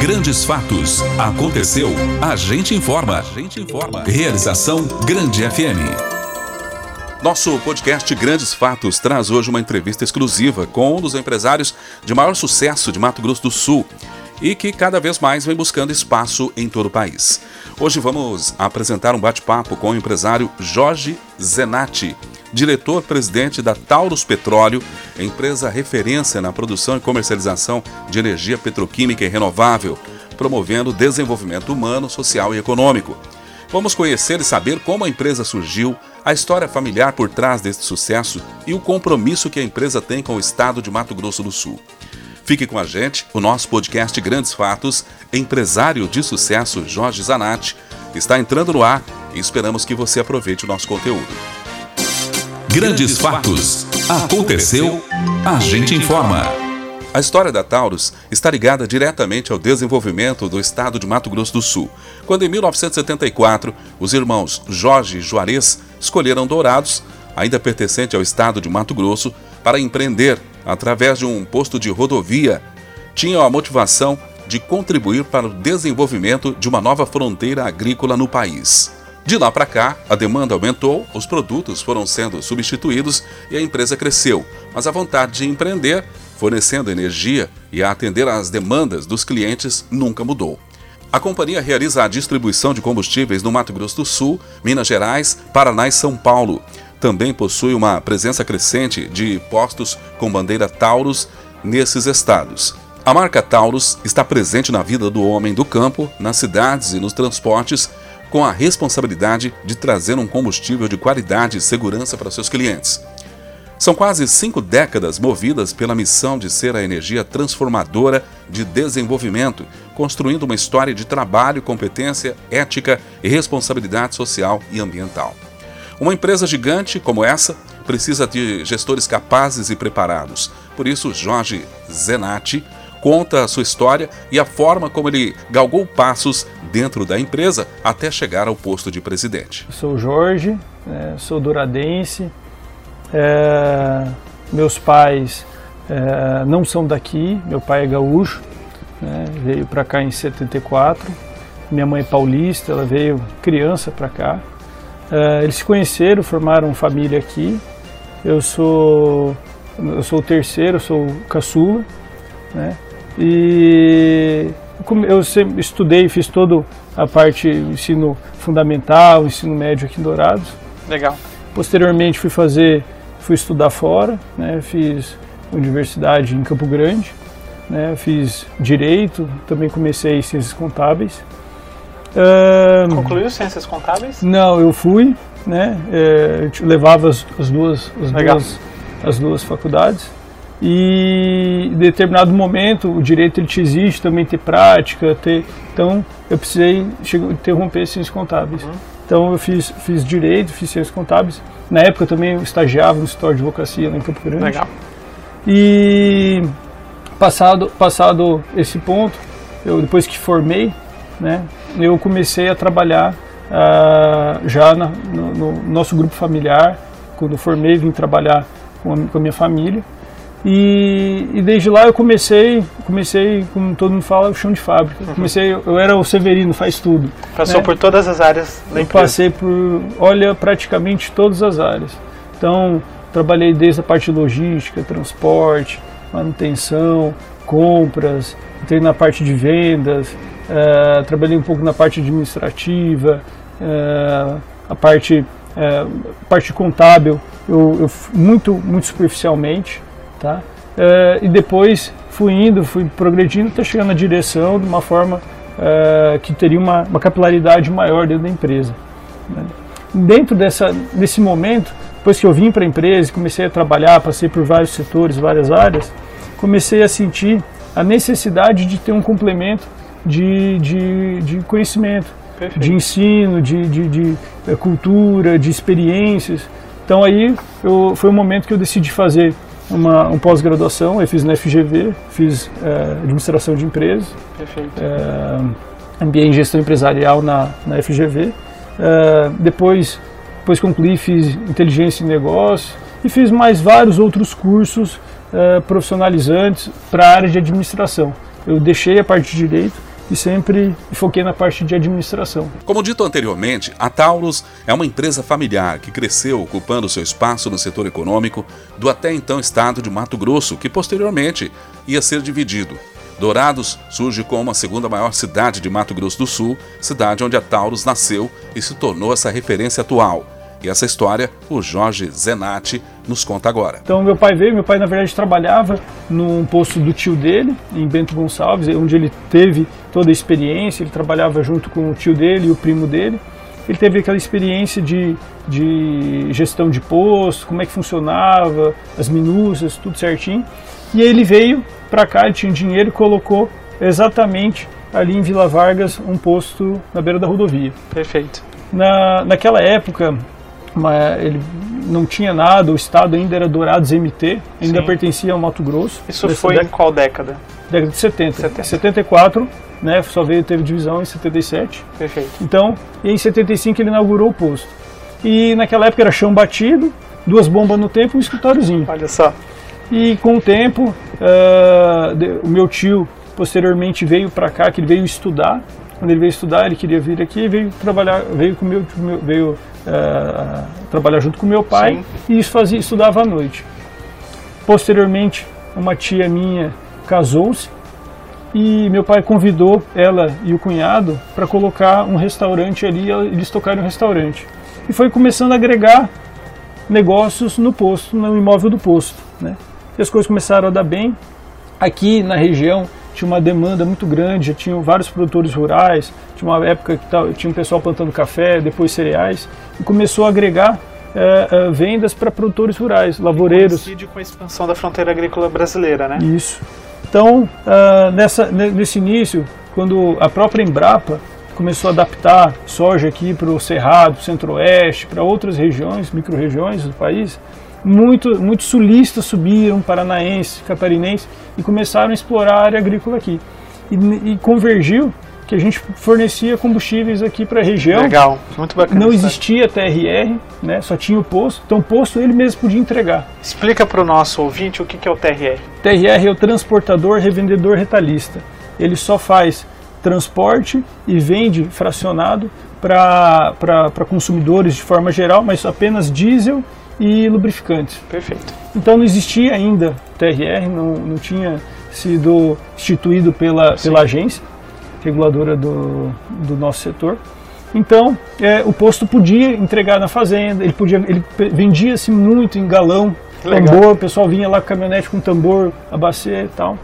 Grandes fatos. Aconteceu. A gente informa. A gente informa. Realização Grande FM. Nosso podcast Grandes Fatos traz hoje uma entrevista exclusiva com um dos empresários de maior sucesso de Mato Grosso do Sul e que cada vez mais vem buscando espaço em todo o país. Hoje vamos apresentar um bate-papo com o empresário Jorge Zenatti, diretor-presidente da Taurus Petróleo, empresa referência na produção e comercialização de energia petroquímica e renovável, promovendo desenvolvimento humano, social e econômico. Vamos conhecer e saber como a empresa surgiu, a história familiar por trás deste sucesso e o compromisso que a empresa tem com o estado de Mato Grosso do Sul. Fique com a gente, o nosso podcast Grandes Fatos, empresário de sucesso Jorge Zanatti, está entrando no ar e esperamos que você aproveite o nosso conteúdo. Grandes Fatos. Aconteceu, a gente informa. A história da Taurus está ligada diretamente ao desenvolvimento do estado de Mato Grosso do Sul, quando em 1974 os irmãos Jorge e Juarez escolheram Dourados, ainda pertencente ao estado de Mato Grosso, para empreender através de um posto de rodovia, tinham a motivação de contribuir para o desenvolvimento de uma nova fronteira agrícola no país. De lá para cá, a demanda aumentou, os produtos foram sendo substituídos e a empresa cresceu, mas a vontade de empreender, fornecendo energia e a atender às demandas dos clientes nunca mudou. A companhia realiza a distribuição de combustíveis no Mato Grosso do Sul, Minas Gerais, Paraná e São Paulo também possui uma presença crescente de postos com bandeira Taurus nesses estados. A marca Taurus está presente na vida do homem do campo, nas cidades e nos transportes, com a responsabilidade de trazer um combustível de qualidade e segurança para seus clientes. São quase cinco décadas movidas pela missão de ser a energia transformadora de desenvolvimento, construindo uma história de trabalho, competência, ética e responsabilidade social e ambiental. Uma empresa gigante como essa precisa de gestores capazes e preparados. Por isso, Jorge Zenatti conta a sua história e a forma como ele galgou passos dentro da empresa até chegar ao posto de presidente. Eu sou Jorge, é, sou duradense. É, meus pais é, não são daqui, meu pai é gaúcho, né, veio para cá em 74. Minha mãe é paulista, ela veio criança para cá. Uh, eles se conheceram, formaram família aqui. Eu sou eu sou o terceiro, sou caçula, né? E eu sempre estudei, fiz toda a parte ensino fundamental, ensino médio aqui em Dourados. Legal. Posteriormente fui fazer, fui estudar fora, né? Fiz universidade em Campo Grande, né? Fiz direito, também comecei ciências contábeis. Uh, Concluiu ciências contábeis? Não, eu fui, né? É, eu levava as, as duas, as duas, as duas faculdades. E em determinado momento o direito ele te exige também ter prática, ter, então eu precisei interromper ciências contábeis. Uhum. Então eu fiz, fiz direito, fiz ciências contábeis. Na época também eu estagiava no escritório de advocacia lá em Campo Grande. Legal. E passado, passado esse ponto, eu depois que formei, né, eu comecei a trabalhar uh, já na, no, no, nosso grupo familiar. Quando formei, vim trabalhar com a, com a minha família. E, e, desde lá eu comecei, comecei, como todo mundo fala, o chão de fábrica. Uhum. Comecei, eu era o Severino, faz tudo. Passou né? por todas as áreas da empresa? passei por, olha, praticamente todas as áreas. Então, trabalhei desde a parte de logística, transporte, manutenção, compras, entrei na parte de vendas, uh, trabalhei um pouco na parte administrativa, uh, a parte, uh, parte contábil, eu, eu, muito, muito superficialmente, tá? e depois fui indo, fui progredindo até chegar na direção de uma forma que teria uma, uma, capilaridade maior dentro da empresa. Né? Dentro dessa, desse momento, depois que eu vim para a empresa, comecei a trabalhar, passei por vários setores, várias áreas, comecei a sentir a necessidade de ter um complemento de, de, de conhecimento, Perfeito. de ensino, de, de, de, eh, cultura, de experiências. Então aí eu, foi o momento que eu decidi fazer uma, uma pós-graduação, eu fiz na FGV, fiz é, administração de empresas, é, MBA em gestão empresarial na, na FGV. É, depois, depois concluí, fiz inteligência em negócio e fiz mais vários outros cursos profissionalizantes para a área de administração. Eu deixei a parte de direito e sempre foquei na parte de administração. Como dito anteriormente, a Taurus é uma empresa familiar que cresceu ocupando seu espaço no setor econômico do até então estado de Mato Grosso, que posteriormente ia ser dividido. Dourados surge como a segunda maior cidade de Mato Grosso do Sul, cidade onde a Taurus nasceu e se tornou essa referência atual. E essa história o Jorge Zenatti nos conta agora. Então meu pai veio, meu pai na verdade trabalhava num posto do tio dele, em Bento Gonçalves, onde ele teve toda a experiência, ele trabalhava junto com o tio dele e o primo dele. Ele teve aquela experiência de, de gestão de posto, como é que funcionava, as minúcias, tudo certinho. E ele veio para cá, ele tinha dinheiro e colocou exatamente ali em Vila Vargas um posto na beira da rodovia. Perfeito. Na, naquela época, mas ele não tinha nada, o estado ainda era Dourados MT, ainda Sim. pertencia ao Mato Grosso. Isso foi década, em qual década? Década de 70. 70. 74, né, só veio, teve divisão em 77. Perfeito. Então, em 75 ele inaugurou o posto. E naquela época era chão batido, duas bombas no tempo e um escritóriozinho. Olha só. E com o tempo, uh, de, o meu tio posteriormente veio para cá, que ele veio estudar. Quando ele veio estudar, ele queria vir aqui, veio trabalhar, veio com meu, veio uh, trabalhar junto com meu pai Sim. e isso fazia, estudava à noite. Posteriormente, uma tia minha casou-se e meu pai convidou ela e o cunhado para colocar um restaurante ali, eles tocaram um restaurante. E foi começando a agregar negócios no posto, no imóvel do posto. Né? E as coisas começaram a dar bem. Aqui na região tinha uma demanda muito grande, já tinham vários produtores rurais, tinha uma época que tinha um pessoal plantando café, depois cereais, e começou a agregar é, é, vendas para produtores rurais, lavoureiros. Coincide com a expansão da fronteira agrícola brasileira, né? Isso. Então, uh, nessa, nesse início, quando a própria Embrapa começou a adaptar soja aqui para o Cerrado, Centro-Oeste, para outras regiões, micro-regiões do país, muito, muitos sulistas subiram, paranaenses, catarinenses, e começaram a explorar a área agrícola aqui. E, e convergiu que a gente fornecia combustíveis aqui para a região. Legal, muito bacana. Não existia TRR, né? só tinha o posto. Então o posto ele mesmo podia entregar. Explica para o nosso ouvinte o que é o TRR. TRR é o transportador revendedor retalhista. Ele só faz transporte e vende fracionado para consumidores de forma geral, mas apenas diesel e lubrificantes. Perfeito. Então não existia ainda TRR, não, não tinha sido instituído pela, pela agência reguladora do, do nosso setor. Então, é, o posto podia entregar na fazenda, ele podia, ele vendia-se muito em galão, tambor, o pessoal vinha lá com caminhonete com tambor, a bacia e tal.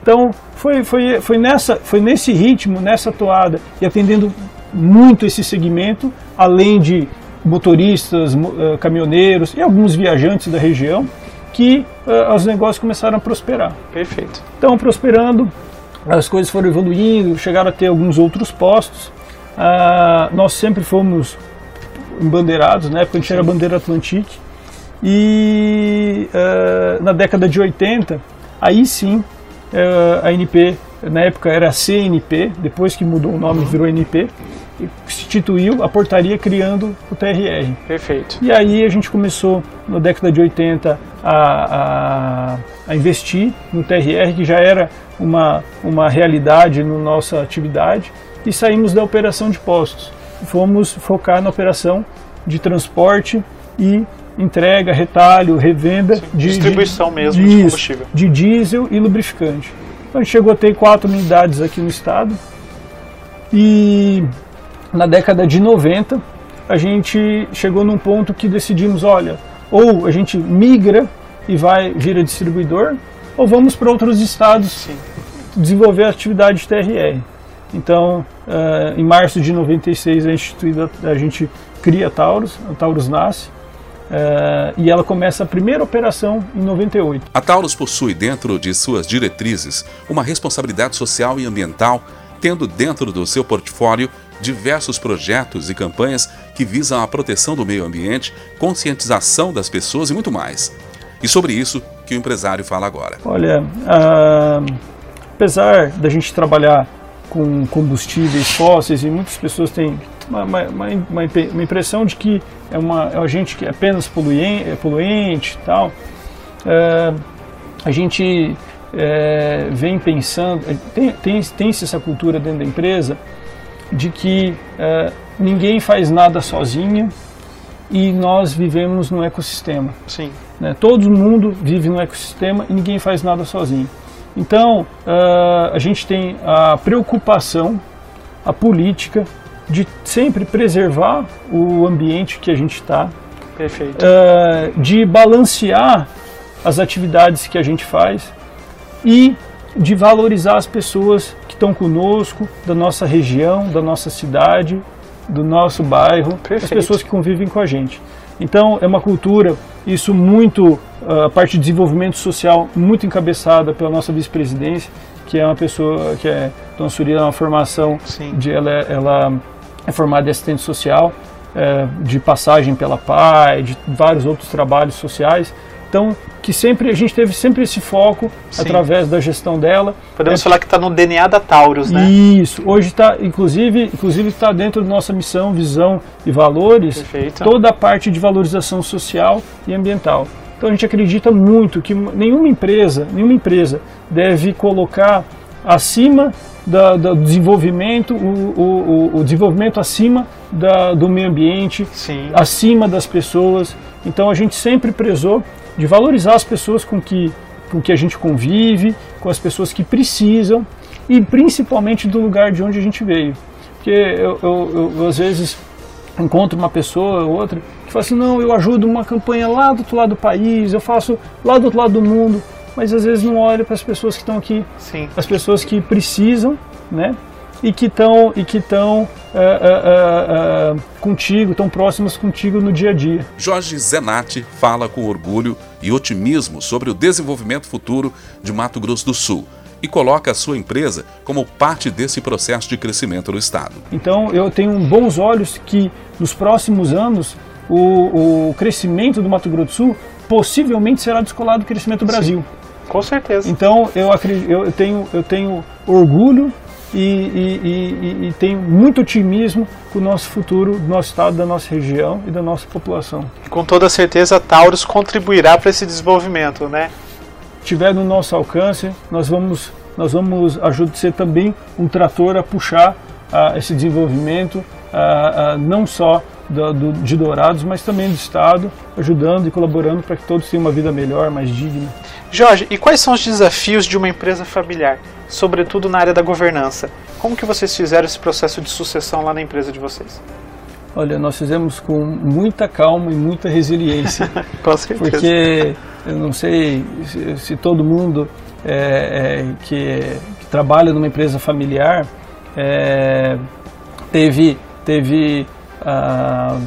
Então, foi, foi, foi, nessa, foi nesse ritmo, nessa toada, e atendendo muito esse segmento, além de motoristas, uh, caminhoneiros e alguns viajantes da região, que uh, os negócios começaram a prosperar. Perfeito. Então, prosperando, as coisas foram evoluindo, chegaram a ter alguns outros postos. Uh, nós sempre fomos embandeirados, na época a gente era bandeira Atlantique. E na década de 80, aí sim, a NP, na época era CNP, depois que mudou o nome virou NP, instituiu a portaria criando o TRR. Perfeito. E aí a gente começou, na década de 80, a, a, a investir no TRR, que já era uma, uma realidade na nossa atividade, e saímos da operação de postos. Fomos focar na operação de transporte e entrega, retalho, revenda Sim, de distribuição de, mesmo de, de combustível. De diesel e lubrificante. Então a gente chegou a ter quatro unidades aqui no estado. E na década de 90, a gente chegou num ponto que decidimos, olha, ou a gente migra e vai vira distribuidor, ou vamos para outros estados Sim. desenvolver a atividade de TRR. Então, uh, em março de 96, a, instituída, a gente cria a Taurus, a Taurus nasce, uh, e ela começa a primeira operação em 98. A Taurus possui dentro de suas diretrizes uma responsabilidade social e ambiental, tendo dentro do seu portfólio diversos projetos e campanhas que visam a proteção do meio ambiente, conscientização das pessoas e muito mais. E sobre isso que o empresário fala agora. Olha, ah, apesar da gente trabalhar com combustíveis fósseis e muitas pessoas têm uma, uma, uma, uma impressão de que é uma é um agente que é apenas poluente, é poluente tal, ah, a gente é, vem pensando, tem, tem, tem essa cultura dentro da empresa de que é, ninguém faz nada sozinho e nós vivemos num ecossistema. Sim. Né? Todo mundo vive num ecossistema e ninguém faz nada sozinho. Então, uh, a gente tem a preocupação, a política de sempre preservar o ambiente que a gente está, Perfeito. Uh, de balancear as atividades que a gente faz e de valorizar as pessoas estão conosco, da nossa região, da nossa cidade, do nosso bairro, Perfeito. as pessoas que convivem com a gente. Então é uma cultura, isso muito, ah, a parte de desenvolvimento social, muito encabeçada pela nossa vice-presidência, que é uma pessoa que é Dona Surya, é uma formação Sim. de ela, é- ela é formada em assistente social, é, de passagem pela PAI, de vários outros trabalhos sociais. Então, que sempre a gente teve sempre esse foco Sim. através da gestão dela. Podemos É- falar que está no DNA da Taurus, né? Isso. Hoje está, inclusive, inclusive está dentro da nossa missão, visão e valores. Perfeito. Toda a parte de valorização social e ambiental. Então a gente acredita muito que nenhuma empresa, nenhuma empresa deve colocar acima da- do desenvolvimento, o, o- o- desenvolvimento acima da- do meio ambiente, Sim. acima das pessoas. Então a gente sempre prezou de valorizar as pessoas com que, com que a gente convive, com as pessoas que precisam e principalmente do lugar de onde a gente veio. Porque eu, eu- eu, às vezes encontro uma pessoa ou outra que fala assim, não, eu ajudo uma campanha lá do outro lado do país, eu faço lá do outro lado do mundo, mas às vezes não olha para as pessoas que estão aqui Sim. as pessoas que precisam, né? E que estão e que estão é, é, é, é, contigo, tão próximas contigo no dia a dia. Jorge Zenatti fala com orgulho e otimismo sobre o desenvolvimento futuro de Mato Grosso do Sul e coloca a sua empresa como parte desse processo de crescimento no estado. Então eu tenho bons olhos que nos próximos anos o, o crescimento do Mato Grosso do Sul possivelmente será descolado do crescimento do Brasil. Com certeza. Então eu acredito, eu tenho, eu tenho orgulho e, e- e- e- tenho muito otimismo com o nosso futuro, do nosso estado, da nossa região e da nossa população. Com toda certeza, a Taurus contribuirá para esse desenvolvimento, né? tiver no nosso alcance, nós vamos, nós vamos ajudar ser também um trator a puxar ah, esse desenvolvimento, ah, ah, não só do, do- de Dourados, mas também do Estado, ajudando e colaborando para que todos tenham uma vida melhor, mais digna. Jorge, e quais são os desafios de uma empresa familiar, sobretudo na área da governança? Como que vocês fizeram esse processo de sucessão lá na empresa de vocês? Olha, nós fizemos com muita calma e muita resiliência. Com certeza. porque eu não sei se, se todo mundo é, é, que, que trabalha numa empresa familiar é, teve, teve a,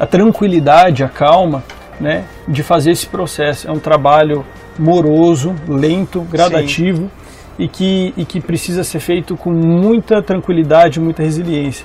a tranquilidade, a calma né, de fazer esse processo. É um trabalho moroso, lento, gradativo e que, e que precisa ser feito com muita tranquilidade, muita resiliência.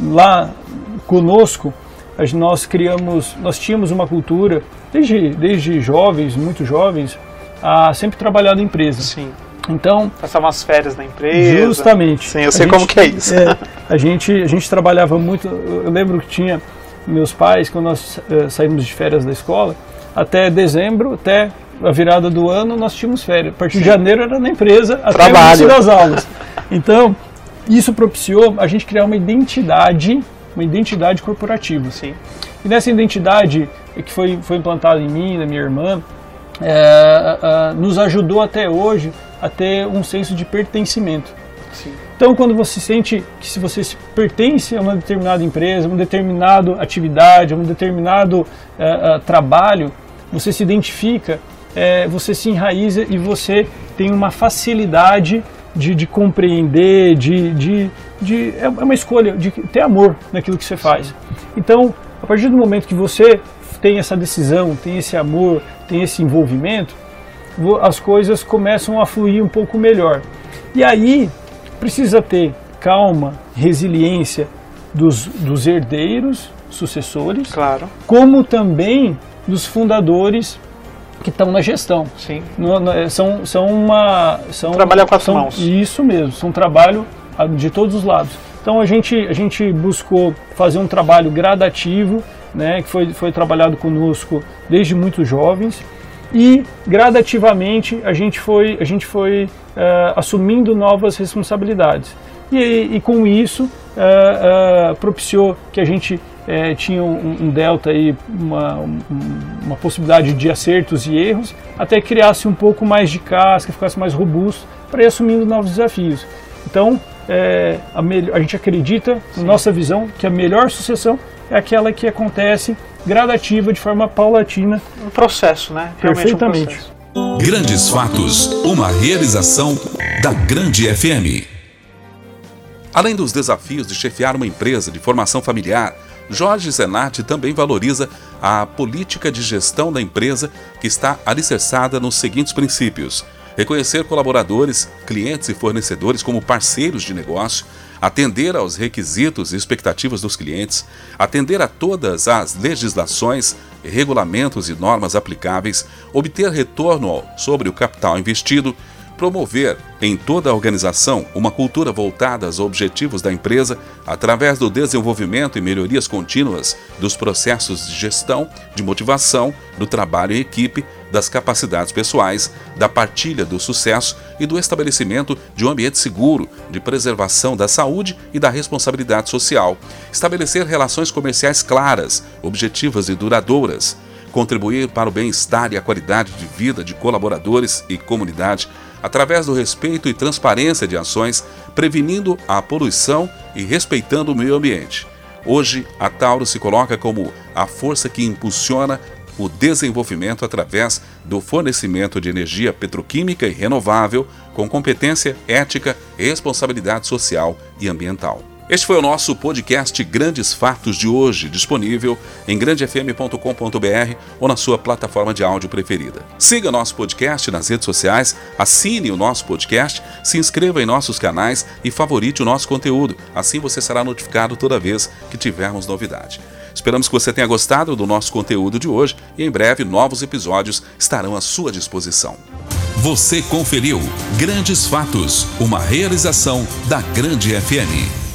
Lá conosco, nós criamos, nós tínhamos uma cultura desde, desde jovens, muito jovens, a sempre trabalhar na empresa. Sim. Então, Passar umas férias na empresa. justamente. Sim, eu sei como que é isso. a gente a gente trabalhava muito. Eu lembro que tinha meus pais quando nós eh, saímos de férias da escola, até dezembro, até a virada do ano, nós tínhamos férias. A partir de janeiro era na empresa, até o Trabalho. início das aulas. Então, isso propiciou a gente criar uma identidade, uma identidade corporativa. Sim. E nessa identidade que foi, foi implantada em mim, na minha irmã, é, é, nos ajudou até hoje a ter um senso de pertencimento. Sim. Então, quando você sente que se você pertence a uma determinada empresa, a uma determinada atividade, a um determinado é, é, trabalho, você se identifica, é, você se enraiza e você tem uma facilidade de, de compreender, de, de, de- é uma escolha de ter amor naquilo que você faz. Então, a partir do momento que você tem essa decisão, tem esse amor, tem esse envolvimento, vo- as coisas começam a fluir um pouco melhor. E aí precisa ter calma, resiliência dos, dos herdeiros, sucessores, Claro. como também dos fundadores que estão na gestão. Sim. No- no- são, são uma. São, Trabalhar com as são, mãos. Isso mesmo, são trabalho de todos os lados. Então a gente, a gente buscou fazer um trabalho gradativo, né, que foi, foi trabalhado conosco desde muito jovens, e gradativamente a gente foi, a gente foi uh, assumindo novas responsabilidades. E, e com isso uh, uh, propiciou que a gente tinha um, um, delta aí, uma, um, uma possibilidade de acertos e erros, até criasse um pouco mais de casca, ficasse mais robusto para ir assumindo novos desafios. Então, é, a, a, gente acredita, na nossa visão, que a melhor sucessão é aquela que acontece gradativa, de forma paulatina. Um processo, né? Realmente Perfeitamente. Um processo. Grandes Fatos, uma realização da Grande FM. Além dos desafios de chefiar uma empresa de formação familiar, Jorge Zenatti também valoriza a política de gestão da empresa que está alicerçada nos seguintes princípios: reconhecer colaboradores, clientes e fornecedores como parceiros de negócio, atender aos requisitos e expectativas dos clientes, atender a todas as legislações, regulamentos e normas aplicáveis, obter retorno sobre o capital investido, promover em toda a organização uma cultura voltada aos objetivos da empresa através do desenvolvimento e melhorias contínuas dos processos de gestão, de motivação, do trabalho em equipe, das capacidades pessoais, da partilha do sucesso e do estabelecimento de um ambiente seguro, de preservação da saúde e da responsabilidade social. Estabelecer relações comerciais claras, objetivas e duradouras contribuir para o bem-estar e a qualidade de vida de colaboradores e comunidade através do respeito e transparência de ações, prevenindo a poluição e respeitando o meio ambiente. Hoje, a Tauro se coloca como a força que impulsiona o desenvolvimento através do fornecimento de energia petroquímica e renovável com competência ética, responsabilidade social e ambiental. Este foi o nosso podcast Grandes Fatos de hoje, disponível em grandefm.com.br ou na sua plataforma de áudio preferida. Siga nosso podcast nas redes sociais, assine o nosso podcast, se inscreva em nossos canais e favorite o nosso conteúdo. Assim você será notificado toda vez que tivermos novidade. Esperamos que você tenha gostado do nosso conteúdo de hoje e em breve novos episódios estarão à sua disposição. Você conferiu Grandes Fatos, uma realização da Grande FM.